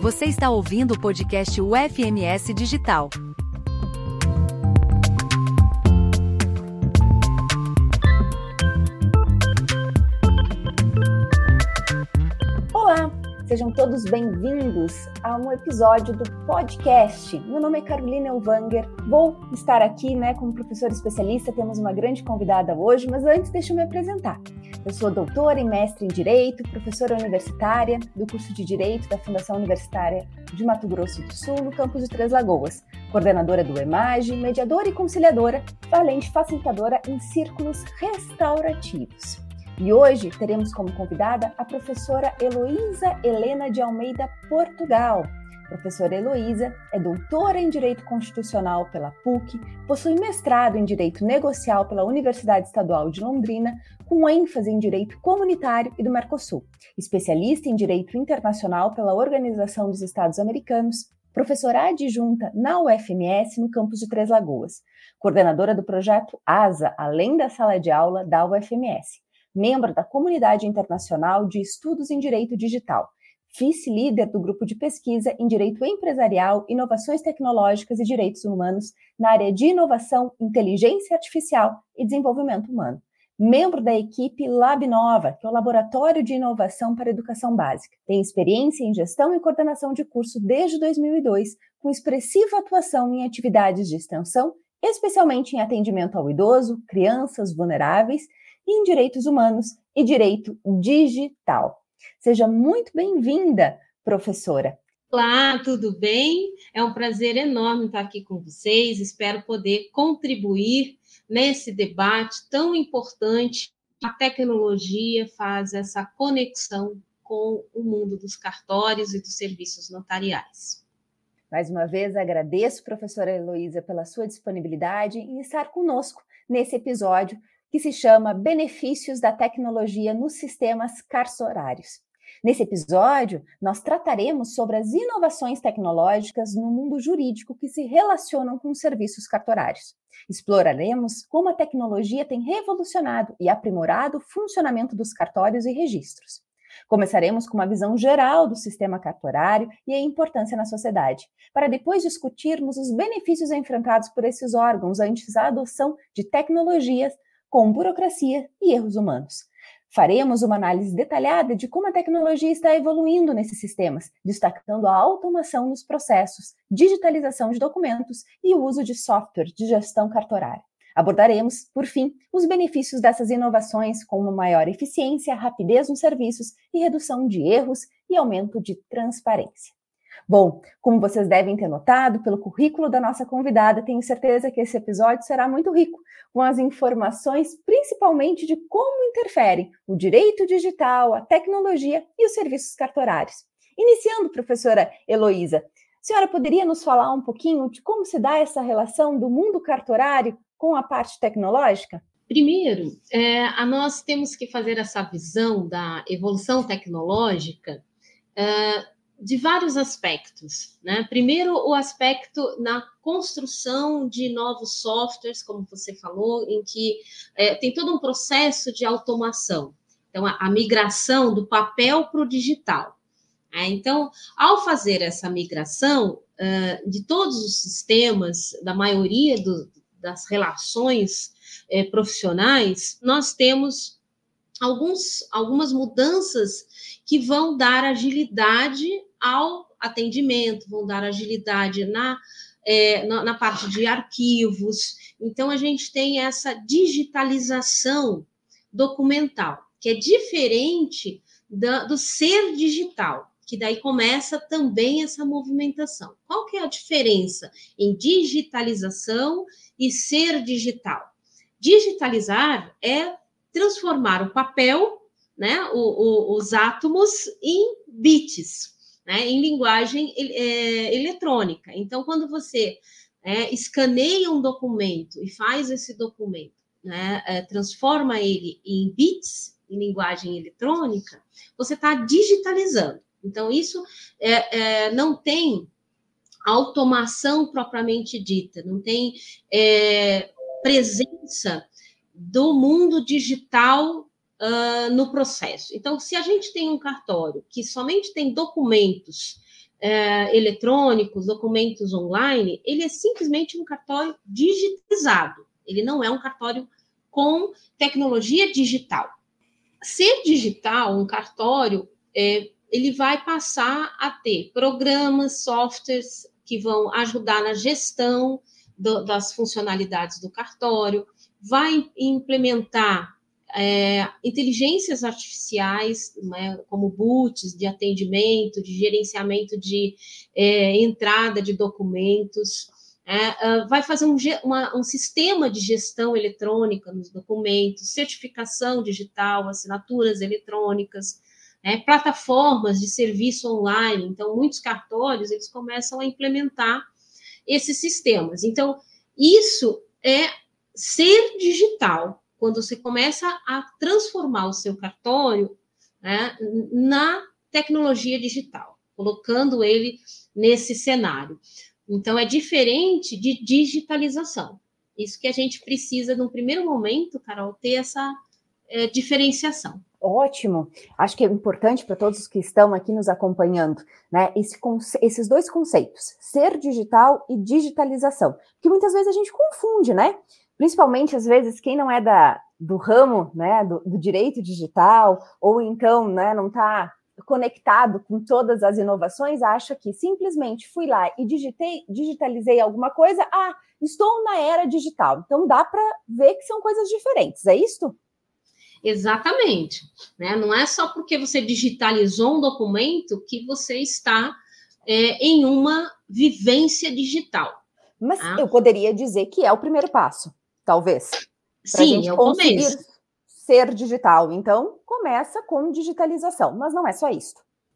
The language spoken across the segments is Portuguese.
Você está ouvindo o podcast UFMS Digital. Sejam todos bem-vindos a um episódio do podcast. Meu nome é Carolina Elvanger, vou estar aqui né, como professora especialista, temos uma grande convidada hoje, mas antes deixa eu me apresentar. Eu sou doutora e mestre em Direito, professora universitária do curso de Direito da Fundação Universitária de Mato Grosso do Sul, no campus de Três Lagoas, coordenadora do EMAGE, mediadora e conciliadora, além de facilitadora em círculos restaurativos. E hoje teremos como convidada a professora Heloísa Helena de Almeida Portugal, professora Heloísa é doutora em Direito Constitucional pela PUC, possui mestrado em Direito Negocial pela Universidade Estadual de Londrina, com ênfase em Direito Comunitário e do Mercosul, especialista em Direito Internacional pela Organização dos Estados Americanos, professora adjunta na UFMS no campus de Três Lagoas, coordenadora do projeto ASA, além da sala de aula da UFMS, membro da Comunidade Internacional de Estudos em Direito Digital, vice-líder do grupo de pesquisa em Direito Empresarial, Inovações Tecnológicas e Direitos Humanos na área de Inovação, Inteligência Artificial e Desenvolvimento Humano. Membro da equipe LabNova, que é o Laboratório de Inovação para Educação Básica. Tem experiência em gestão e coordenação de curso desde 2002, com expressiva atuação em atividades de extensão, especialmente em atendimento ao idoso, crianças vulneráveis, e em direitos humanos e direito digital. Seja muito bem-vinda, professora. Olá, tudo bem? É um prazer enorme estar aqui com vocês. Espero poder contribuir nesse debate tão importante. A tecnologia faz essa conexão com o mundo dos cartórios e dos serviços notariais. Mais uma vez, agradeço, professora Heloísa, pela sua disponibilidade em estar conosco nesse episódio que se chama Benefícios da Tecnologia nos Sistemas Carcerários. Nesse episódio, nós trataremos sobre as inovações tecnológicas no mundo jurídico que se relacionam com os serviços cartorários. Exploraremos como a tecnologia tem revolucionado e aprimorado o funcionamento dos cartórios e registros. Começaremos com uma visão geral do sistema cartorário e a importância na sociedade, para depois discutirmos os benefícios enfrentados por esses órgãos antes da adoção de tecnologias com burocracia e erros humanos. Faremos uma análise detalhada de como a tecnologia está evoluindo nesses sistemas, destacando a automação nos processos, digitalização de documentos e o uso de software de gestão cartorária. Abordaremos, por fim, os benefícios dessas inovações, como maior eficiência, rapidez nos serviços e redução de erros e aumento de transparência. Bom, como vocês devem ter notado pelo currículo da nossa convidada, tenho certeza que esse episódio será muito rico, com as informações principalmente de como interferem o direito digital, a tecnologia e os serviços cartorários. Iniciando, professora Heloísa, a senhora poderia nos falar um pouquinho de como se dá essa relação do mundo cartorário com a parte tecnológica? Primeiro, é, a nós temos que fazer essa visão da evolução tecnológica é, de vários aspectos. Né? Primeiro, o aspecto na construção de novos softwares, como você falou, em que é, tem todo um processo de automação. Então, a, a migração do papel para o digital. É, então, ao fazer essa migração uh, de todos os sistemas, da maioria do, das relações é, profissionais, nós temos alguns, algumas mudanças que vão dar agilidade ao atendimento, vão dar agilidade na, é, na, na, parte de arquivos. Então, a gente tem essa digitalização documental, que é diferente da, do ser digital, que daí começa também essa movimentação. Qual que é a diferença em digitalização e ser digital? Digitalizar é transformar o papel, né, o, o, os átomos, em bits né, em linguagem é, eletrônica. Então, quando você é, escaneia um documento e faz esse documento, né, é, transforma ele em bits, em linguagem eletrônica, você está digitalizando. Então, isso é, é, não tem automação propriamente dita, não tem é, presença do mundo digital uh, no processo. Então, se a gente tem um cartório que somente tem documentos é, eletrônicos, documentos online, ele é simplesmente um cartório digitalizado. Ele não é um cartório com tecnologia digital. Ser digital, um cartório, é, ele vai passar a ter programas, softwares que vão ajudar na gestão do, das funcionalidades do cartório, vai implementar é, inteligências artificiais, né, como boots de atendimento, de gerenciamento de é, entrada de documentos, é, vai fazer um, uma, um, sistema de gestão eletrônica nos documentos, certificação digital, assinaturas eletrônicas, né, plataformas de serviço online. Então, muitos cartórios eles começam a implementar esses sistemas. Então, isso é ser digital, quando você começa a transformar o seu cartório né, na tecnologia digital, colocando ele nesse cenário. Então, é diferente de digitalização. Isso que a gente precisa, no primeiro momento, Carol, ter essa é, diferenciação. Ótimo. Acho que é importante para todos que estão aqui nos acompanhando, né? Esse, esses dois conceitos, ser digital e digitalização, que muitas vezes a gente confunde, né? principalmente às vezes quem não é da, do ramo né, do, do direito digital, ou então né, não está conectado com todas as inovações, acha que simplesmente fui lá e digitei, digitalizei alguma coisa, ah, estou na era digital. Então dá para ver que são coisas diferentes, é isso? Exatamente. Né? Não é só porque você digitalizou um documento que você está é, em uma vivência digital. Mas tá? eu poderia dizer que é o primeiro passo talvez. Sim, é o começo. Ser digital. Então, começa com digitalização, mas não é só isso.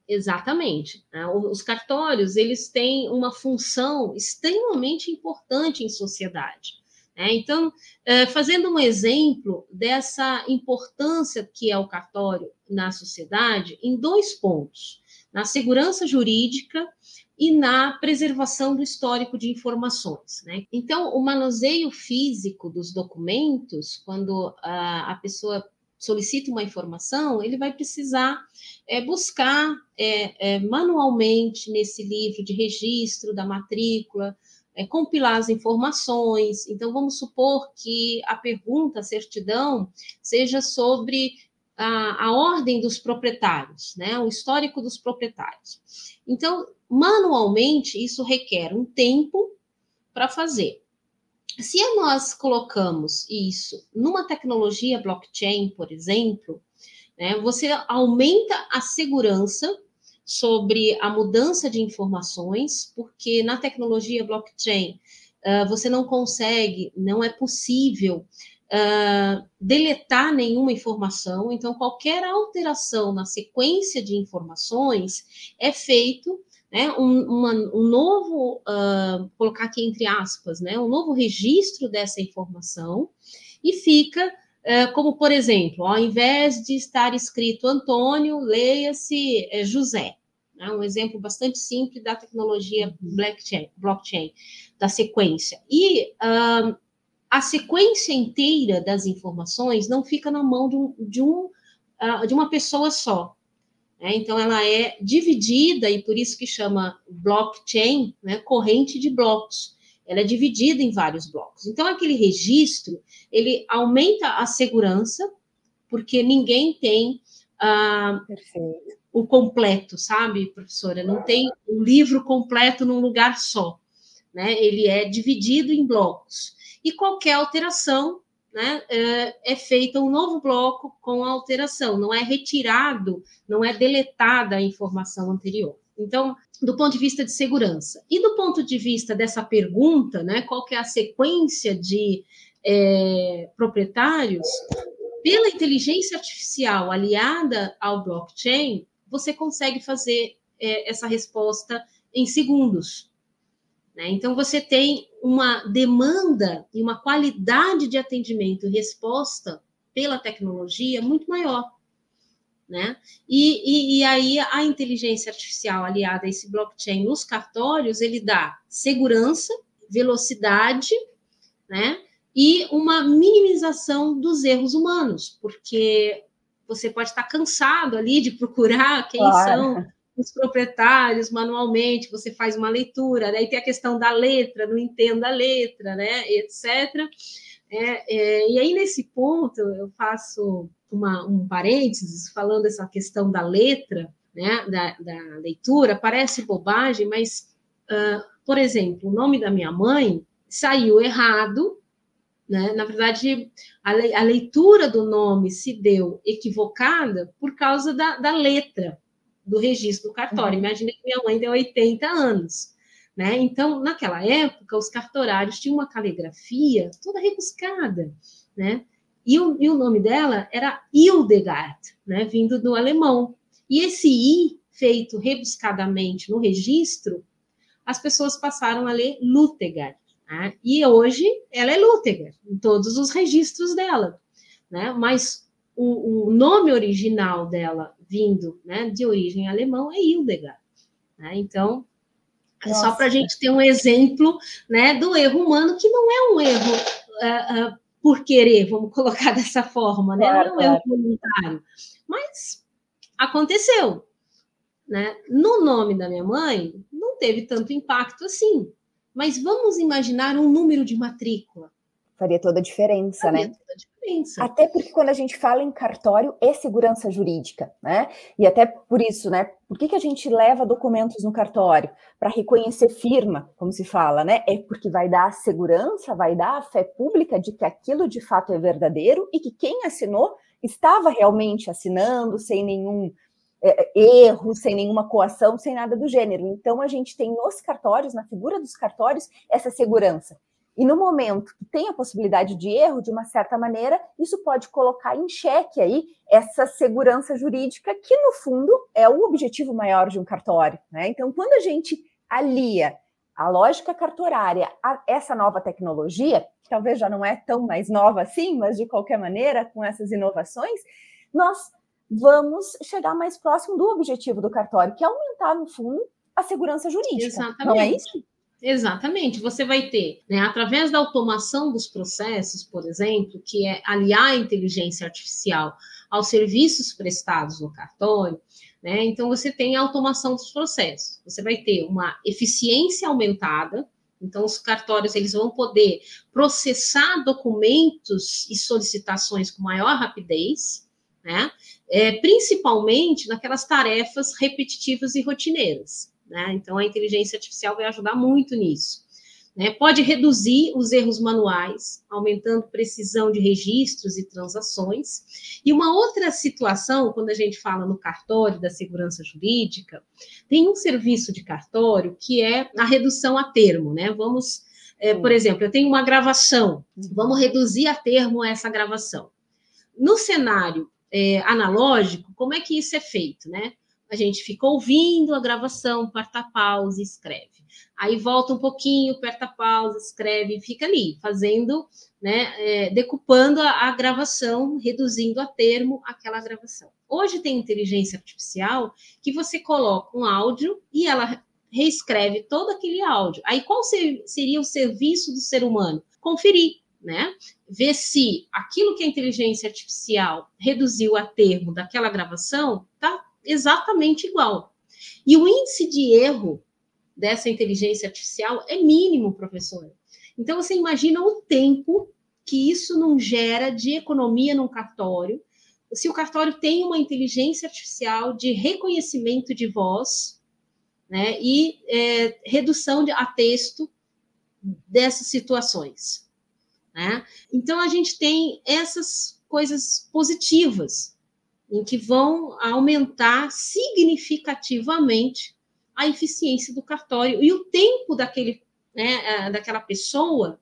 Exatamente. Né? Os cartórios, eles têm uma função extremamente importante em sociedade. Né? Então, é, fazendo um exemplo dessa importância que é o cartório na sociedade, em dois pontos: na segurança jurídica e na preservação do histórico de informações. Né? Então, o manuseio físico dos documentos, quando a, a pessoa solicita uma informação, ele vai precisar é, buscar é, é, manualmente nesse livro de registro da matrícula, é, compilar as informações. Então, vamos supor que a pergunta, a certidão, seja sobre a, a ordem dos proprietários, né? o histórico dos proprietários. Então, manualmente, isso requer um tempo para fazer. Se nós colocamos isso numa tecnologia blockchain, por exemplo, né, você aumenta a segurança sobre a mudança de informações, porque na tecnologia blockchain uh, você não consegue, não é possível uh, deletar nenhuma informação, então qualquer alteração na sequência de informações é feito né, um, uma, um novo, uh, colocar aqui entre aspas, né, um novo registro dessa informação e fica como, por exemplo, ao invés de estar escrito Antônio, leia-se uh, José. Né, um exemplo bastante simples da tecnologia uhum. blockchain, blockchain da sequência. E a sequência inteira das informações não fica na mão de, um, de, um, de uma pessoa só. Né? Então, ela é dividida, e por isso que chama blockchain, né? corrente de blocos. Ela é dividida em vários blocos. Então, aquele registro, ele aumenta a segurança, porque ninguém tem ah, o completo, sabe, professora? Não tem o um livro completo num lugar só. Né? Ele é dividido em blocos. E qualquer alteração né, é, é feita um novo bloco com a alteração, não é retirado, não é deletada a informação anterior. Então, do ponto de vista de segurança. E do ponto de vista dessa pergunta, né, qual que é a sequência de é, proprietários, pela inteligência artificial aliada ao blockchain, você consegue fazer é, essa resposta em segundos. Né? Então, você tem uma demanda e uma qualidade de atendimento e resposta pela tecnologia muito maior. Né? E, e, e, aí a inteligência artificial aliada a esse blockchain nos cartórios, ele dá segurança, velocidade, né? E uma minimização dos erros humanos, porque você pode estar cansado ali de procurar quem claro. são os proprietários manualmente, você faz uma leitura, daí tem a questão da letra, não entendo a letra, né, etc. É, é, e aí, nesse ponto, eu faço uma, um parênteses falando essa questão da letra, né, da, da leitura, parece bobagem, mas, uh, por exemplo, o nome da minha mãe saiu errado, né? Na verdade, a, le, a, leitura do nome se deu equivocada por causa da, da letra do registro do cartório. Uhum. Imagina que minha mãe deu 80 anos. Né? Então, naquela época, os cartorários tinham uma caligrafia toda rebuscada, né? E o, e o nome dela era Hildegard, né? Vindo do alemão. E esse I, feito rebuscadamente no registro, as pessoas passaram a ler Lutegard. Né? E hoje ela é Lutegard, em todos os registros dela. Né? Mas o, o nome original dela, vindo né, de origem alemã, é Hildegard. Né? Então, é só para a gente ter um exemplo né, do erro humano, que não é um erro uh, uh, por querer, vamos colocar dessa forma, né? Claro, não é um voluntário. Mas aconteceu. Né? No nome da minha mãe, não teve tanto impacto assim. Mas vamos imaginar um número de matrícula. Faria toda a diferença, Faria né? Toda a diferença. Até porque quando a gente fala em cartório, é segurança jurídica, né? E até por isso, né? Por que, que a gente leva documentos no cartório? Para reconhecer firma, como se fala, né? É porque vai dar segurança, vai dar a fé pública de que aquilo de fato é verdadeiro e que quem assinou estava realmente assinando sem nenhum é, erro, sem nenhuma coação, sem nada do gênero. Então, a gente tem nos cartórios, na figura dos cartórios, essa segurança. E no momento que tem a possibilidade de erro, de uma certa maneira, isso pode colocar em xeque aí essa segurança jurídica, que no fundo é o objetivo maior de um cartório. Né? Então, quando a gente alia a lógica cartorária a essa nova tecnologia, que talvez já não é tão mais nova assim, mas de qualquer maneira, com essas inovações, nós vamos chegar mais próximo do objetivo do cartório, que é aumentar, no fundo, a segurança jurídica. Exatamente. Não é isso? Exatamente. Você vai ter, né, através da automação dos processos, por exemplo, que é aliar a inteligência artificial aos serviços prestados no cartório, né? Então você tem a automação dos processos. Você vai ter uma eficiência aumentada. Então os cartórios eles vão poder processar documentos e solicitações com maior rapidez, né? é, principalmente naquelas tarefas repetitivas e rotineiras. Né? Então, a inteligência artificial vai ajudar muito nisso. Né? Pode reduzir os erros manuais, aumentando precisão de registros e transações. E uma outra situação, quando a gente fala no cartório da segurança jurídica, tem um serviço de cartório que é a redução a termo. Né? Vamos, é, por exemplo, eu tenho uma gravação, vamos reduzir a termo essa gravação. No cenário é, analógico, como é que isso é feito, né? A gente fica ouvindo a gravação, aperta pausa e escreve. Aí volta um pouquinho, aperta pausa, escreve, fica ali, fazendo, né, é, decupando a, a gravação, reduzindo a termo aquela gravação. Hoje tem inteligência artificial que você coloca um áudio e ela reescreve todo aquele áudio. Aí qual seria o serviço do ser humano? Conferir né? Ver se aquilo que a inteligência artificial reduziu a termo daquela gravação está exatamente igual. E o índice de erro dessa inteligência artificial é mínimo, professor. Então você imagina o tempo que isso não gera de economia num cartório. Se o cartório tem uma inteligência artificial de reconhecimento de voz, né, e é, redução de, a texto dessas situações. Né? Então, a gente tem essas coisas positivas, em que vão aumentar significativamente a eficiência do cartório e o tempo daquele, né, daquela pessoa,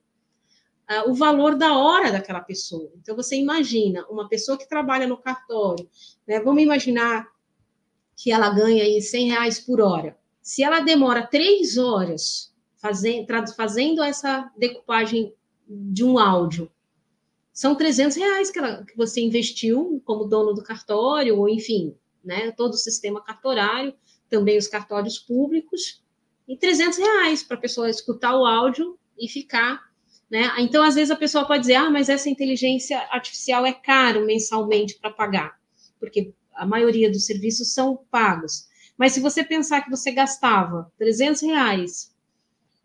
o valor da hora daquela pessoa. Então, você imagina uma pessoa que trabalha no cartório, né, vamos imaginar que ela ganha aí 100 reais por hora. Se ela demora três horas fazendo, fazendo essa decupagem de um áudio. São 300 reais que, ela, que você investiu como dono do cartório, ou enfim, né, todo o sistema cartorário, também os cartórios públicos, e 300 reais para a pessoa escutar o áudio e ficar. Né? Então, às vezes, a pessoa pode dizer: ah, mas essa inteligência artificial é caro mensalmente para pagar, porque a maioria dos serviços são pagos. Mas se você pensar que você gastava 300 reais,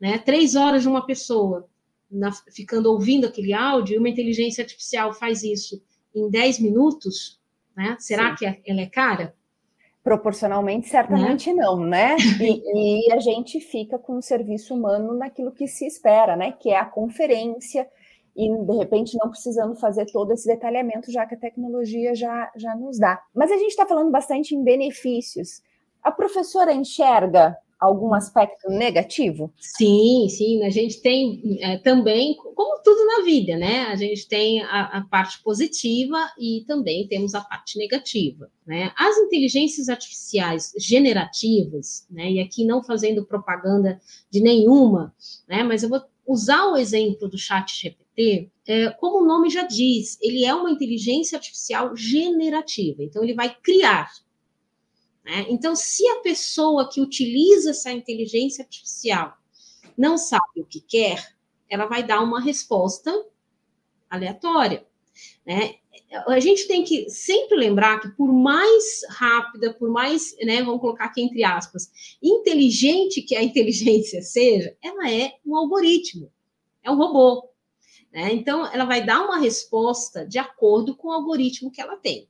né, três horas de uma pessoa, na, ficando ouvindo aquele áudio, e uma inteligência artificial faz isso em 10 minutos, né? Será Sim. que é, ela é cara? Proporcionalmente, certamente né? não, né? E, e, a gente fica com o serviço humano naquilo que se espera, né? Que é a conferência, e de repente não precisando fazer todo esse detalhamento, já que a tecnologia já, já nos dá. Mas a gente está falando bastante em benefícios. A professora enxerga algum aspecto negativo? Sim, sim. A gente tem é, também, como tudo na vida, né? A gente tem a, a, parte positiva e também temos a parte negativa, né? As inteligências artificiais generativas, né? E aqui não fazendo propaganda de nenhuma, né? Mas eu vou usar o exemplo do Chat GPT. É, como o nome já diz, ele é uma inteligência artificial generativa. Então ele vai criar né? Então, se a pessoa que utiliza essa inteligência artificial não sabe o que quer, ela vai dar uma resposta aleatória. Né? A gente tem que sempre lembrar que, por mais rápida, por mais, né, vamos colocar aqui entre aspas, inteligente que a inteligência seja, ela é um algoritmo, é um robô. Né? Então, ela vai dar uma resposta de acordo com o algoritmo que ela tem.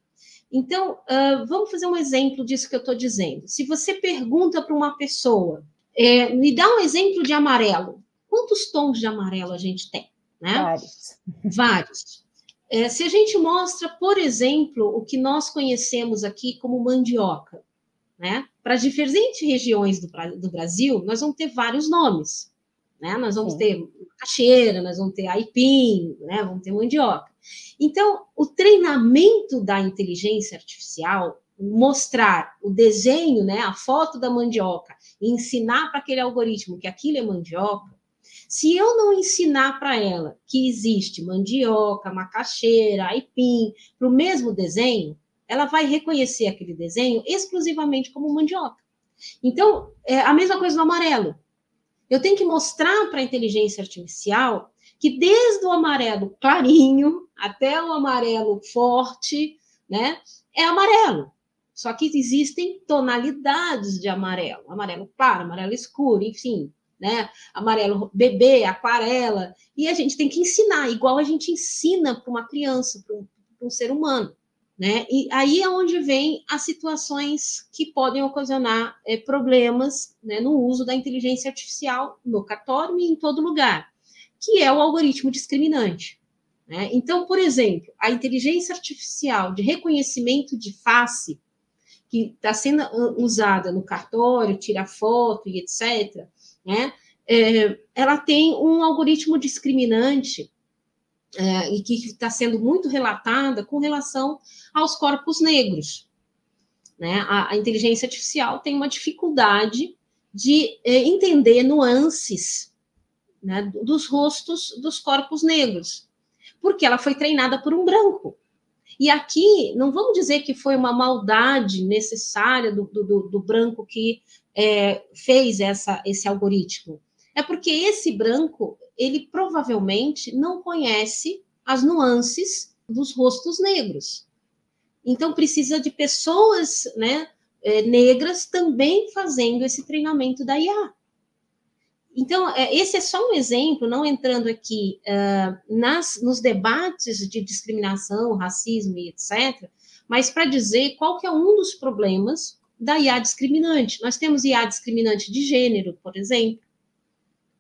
Então, uh, vamos fazer um exemplo disso que eu estou dizendo. Se você pergunta para uma pessoa, é, me dá um exemplo de amarelo. Quantos tons de amarelo a gente tem? Né? Vários. Vários. É, se a gente mostra, por exemplo, o que nós conhecemos aqui como mandioca, né? Para diferentes regiões do, do, Brasil, nós vamos ter vários nomes. Né? Nós vamos Sim. ter cacheira, nós vamos ter aipim, né? vamos ter mandioca. Então, o treinamento da inteligência artificial, mostrar o desenho, né, a foto da mandioca, e ensinar para aquele algoritmo que aquilo é mandioca, se eu não ensinar para ela que existe mandioca, macaxeira, aipim, para o mesmo desenho, ela vai reconhecer aquele desenho exclusivamente como mandioca. Então, é a mesma coisa no amarelo. Eu tenho que mostrar para a inteligência artificial que desde o amarelo clarinho até o amarelo forte, né, é amarelo. Só que existem tonalidades de amarelo, amarelo claro, amarelo escuro, enfim, né? Amarelo bebê, aquarela, e a gente tem que ensinar, igual a gente ensina para uma criança, para um, um, ser humano, né? E aí é onde vem as situações que podem ocasionar é, problemas né, no uso da inteligência artificial no cartório e em todo lugar que é o algoritmo discriminante. Né? Então, por exemplo, a inteligência artificial de reconhecimento de face, que está sendo usada no cartório, tira foto e etc., né? É, ela tem um algoritmo discriminante é, e que está sendo muito relatada com relação aos corpos negros. Né? A, a inteligência artificial tem uma dificuldade de é, entender nuances né, dos rostos dos corpos negros, porque ela foi treinada por um branco. E aqui, não vamos dizer que foi uma maldade necessária do, do, do branco que é, fez essa, esse algoritmo. É porque esse branco, ele provavelmente não conhece as nuances dos rostos negros. Então, precisa de pessoas né, é, negras também fazendo esse treinamento da IA. Então, é, esse é só um exemplo, não entrando aqui uh, nas, nos debates de discriminação, racismo e etc., mas para dizer qual que é um dos problemas da IA discriminante. Nós temos IA discriminante de gênero, por exemplo,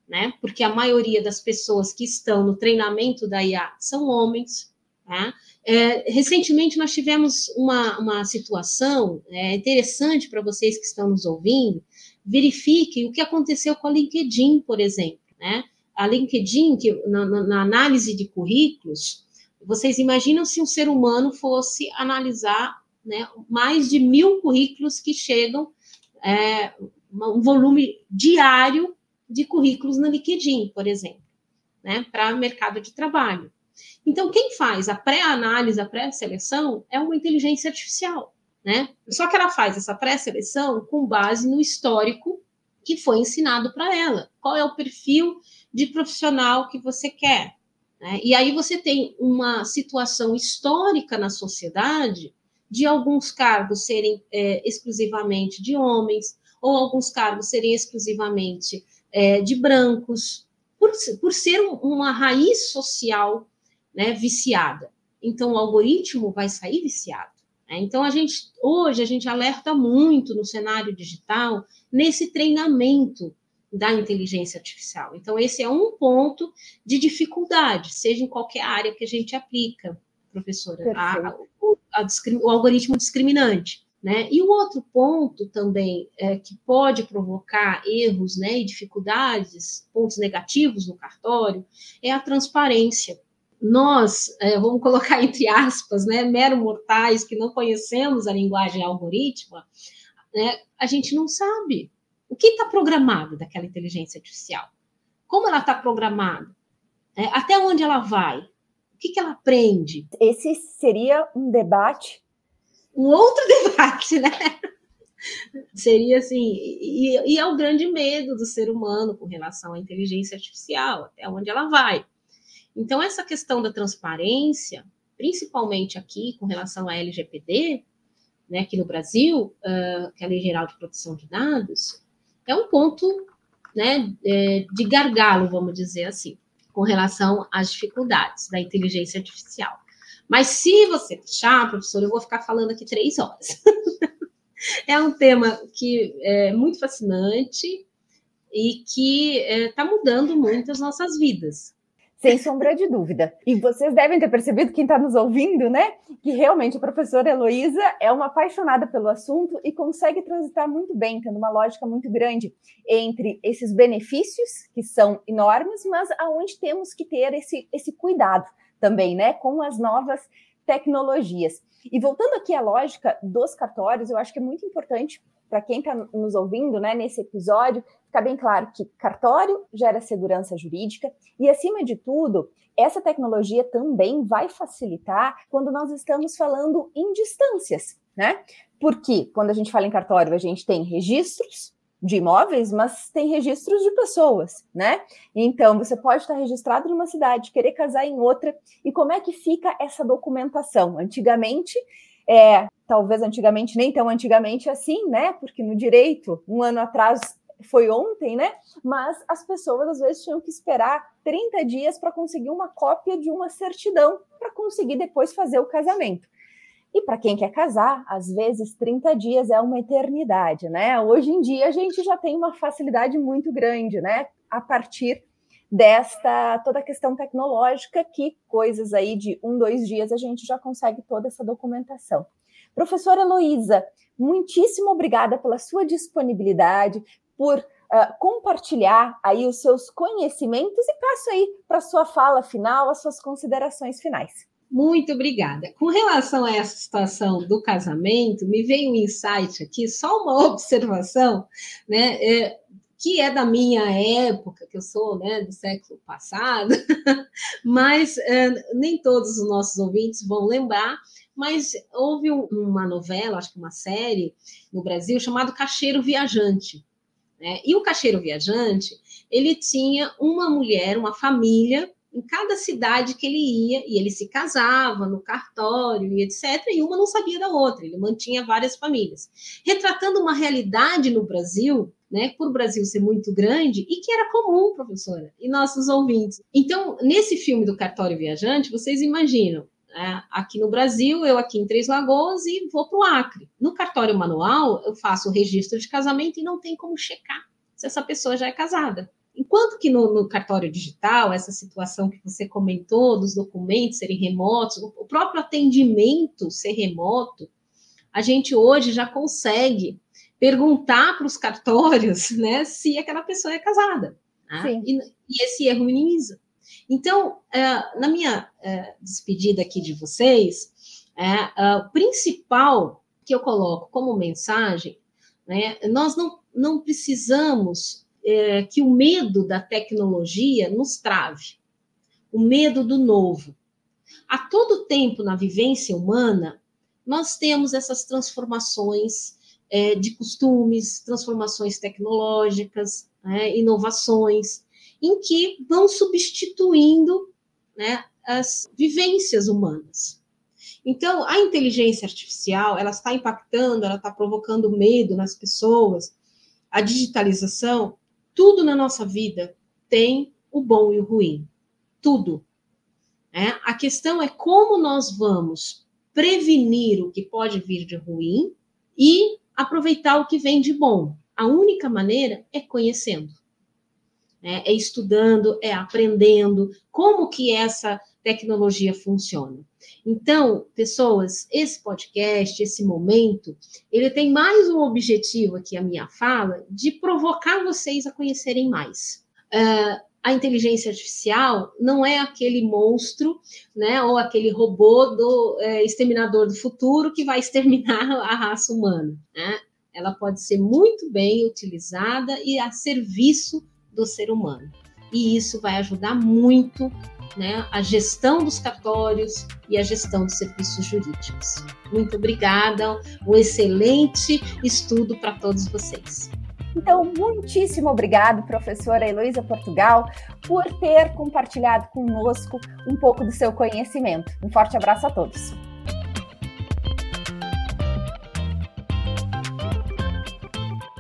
né? Porque a maioria das pessoas que estão no treinamento da IA são homens. Tá? É, recentemente nós tivemos uma, uma situação é, interessante para vocês que estão nos ouvindo, verifique o que aconteceu com a LinkedIn, por exemplo, né? A LinkedIn, que na, na análise de currículos, vocês imaginam se um ser humano fosse analisar né, mais de mil currículos que chegam, é, um volume diário de currículos na LinkedIn, por exemplo, né, para mercado de trabalho. Então, quem faz a pré-análise, a pré-seleção é uma inteligência artificial né? Só que ela faz essa pré-seleção com base no histórico que foi ensinado para ela. Qual é o perfil de profissional que você quer? Né? E aí você tem uma situação histórica na sociedade de alguns cargos serem é, exclusivamente de homens, ou alguns cargos serem exclusivamente é, de brancos, por, por ser uma raiz social né, viciada. Então, o algoritmo vai sair viciado. Né? Então, a gente hoje a gente alerta muito no cenário digital nesse treinamento da inteligência artificial. Então, esse é um ponto de dificuldade, seja em qualquer área que a gente aplica, professora, a, o, a, o algoritmo discriminante. Né? E o outro ponto também é, que pode provocar erros né, e dificuldades, pontos negativos no cartório, é a transparência. Nós, é, vamos colocar entre aspas, né, mero mortais que não conhecemos a linguagem algorítmica, né, a gente não sabe o que está programado daquela inteligência artificial, como ela está programada, é, até onde ela vai, o que, que ela aprende. Esse seria um debate um outro debate, né? Seria assim, e, e é o grande medo do ser humano com relação à inteligência artificial, até onde ela vai. Então, essa questão da transparência, principalmente aqui com relação à LGPD, né, aqui no Brasil, uh, que é a Lei Geral de Proteção de Dados, é um ponto né, é, de gargalo, vamos dizer assim, com relação às dificuldades da inteligência artificial. Mas se você deixar, professor, eu vou ficar falando aqui três horas. é um tema que é muito fascinante e que está é, mudando muito as nossas vidas. Sem sombra de dúvida. E vocês devem ter percebido, quem está nos ouvindo, né? Que realmente a professora Heloísa é uma apaixonada pelo assunto e consegue transitar muito bem, tendo uma lógica muito grande entre esses benefícios, que são enormes, mas aonde temos que ter esse, esse cuidado também, né, com as novas tecnologias. E voltando aqui à lógica dos cartórios, eu acho que é muito importante para quem está nos ouvindo, né, nesse episódio, ficar bem claro que cartório gera segurança jurídica e, acima de tudo, essa tecnologia também vai facilitar quando nós estamos falando em distâncias, né? Porque quando a gente fala em cartório, a gente tem registros, de imóveis, mas tem registros de pessoas, né? Então, você pode estar registrado numa cidade, querer casar em outra, e como é que fica essa documentação? Antigamente, é, talvez antigamente, nem tão antigamente assim, né? Porque no direito, um ano atrás foi ontem, né? Mas as pessoas às vezes tinham que esperar 30 dias para conseguir uma cópia de uma certidão, para conseguir depois fazer o casamento. E para quem quer casar, às vezes 30 dias é uma eternidade, né? Hoje em dia a gente já tem uma facilidade muito grande, né? A partir desta toda a questão tecnológica, que coisas aí de um, dois dias a gente já consegue toda essa documentação. Professora Heloísa, muitíssimo obrigada pela sua disponibilidade, por uh, compartilhar aí os seus conhecimentos e passo aí para a sua fala final, as suas considerações finais. Muito obrigada. Com relação a essa situação do casamento, me veio um insight aqui, só uma observação, né? É, que é da minha época, que eu sou né, do século passado, mas é, nem todos os nossos ouvintes vão lembrar, mas houve um, uma novela, acho que uma série no Brasil, chamado Cacheiro Viajante. Né? E o Cacheiro Viajante, ele tinha uma mulher, uma família em cada cidade que ele ia, e ele se casava no cartório e etc., e uma não sabia da outra, ele mantinha várias famílias. Retratando uma realidade no Brasil, né, por o Brasil ser muito grande, e que era comum, professora, e nossos ouvintes. Então, nesse filme do Cartório Viajante, vocês imaginam, né, aqui no Brasil, eu aqui em Três Lagoas e vou para o Acre. No cartório manual, eu faço o registro de casamento e não tem como checar se essa pessoa já é casada. Enquanto que no, no, cartório digital, essa situação que você comentou, dos documentos serem remotos, o próprio atendimento ser remoto, a gente hoje já consegue perguntar para os cartórios né, se aquela pessoa é casada. Né? E, e, esse erro minimiza. Então, é, na minha é, despedida aqui de vocês, é, o principal que eu coloco como mensagem, né, nós não, não precisamos é, que o medo da tecnologia nos trave, o medo do novo. A todo tempo na vivência humana, nós temos essas transformações é, de costumes, transformações tecnológicas, né, inovações, em que vão substituindo né, as vivências humanas. Então, a inteligência artificial, ela está impactando, ela está provocando medo nas pessoas. A digitalização, tudo na nossa vida tem o bom e o ruim. Tudo. É? A questão é como nós vamos prevenir o que pode vir de ruim e aproveitar o que vem de bom. A única maneira é conhecendo, né? é estudando, é aprendendo como que essa tecnologia funciona. Então, pessoas, esse podcast, esse momento, ele tem mais um objetivo aqui, a minha fala, de provocar vocês a conhecerem mais. Uh, a inteligência artificial não é aquele monstro, né, ou aquele robô do é, exterminador do futuro que vai exterminar a raça humana. Né? Ela pode ser muito bem utilizada e a serviço do ser humano. E isso vai ajudar muito né, a gestão dos cartórios e a gestão dos serviços jurídicos. Muito obrigada, um excelente estudo para todos vocês. Então, muitíssimo obrigado, professora Heloísa Portugal, por ter compartilhado conosco um pouco do seu conhecimento. Um forte abraço a todos.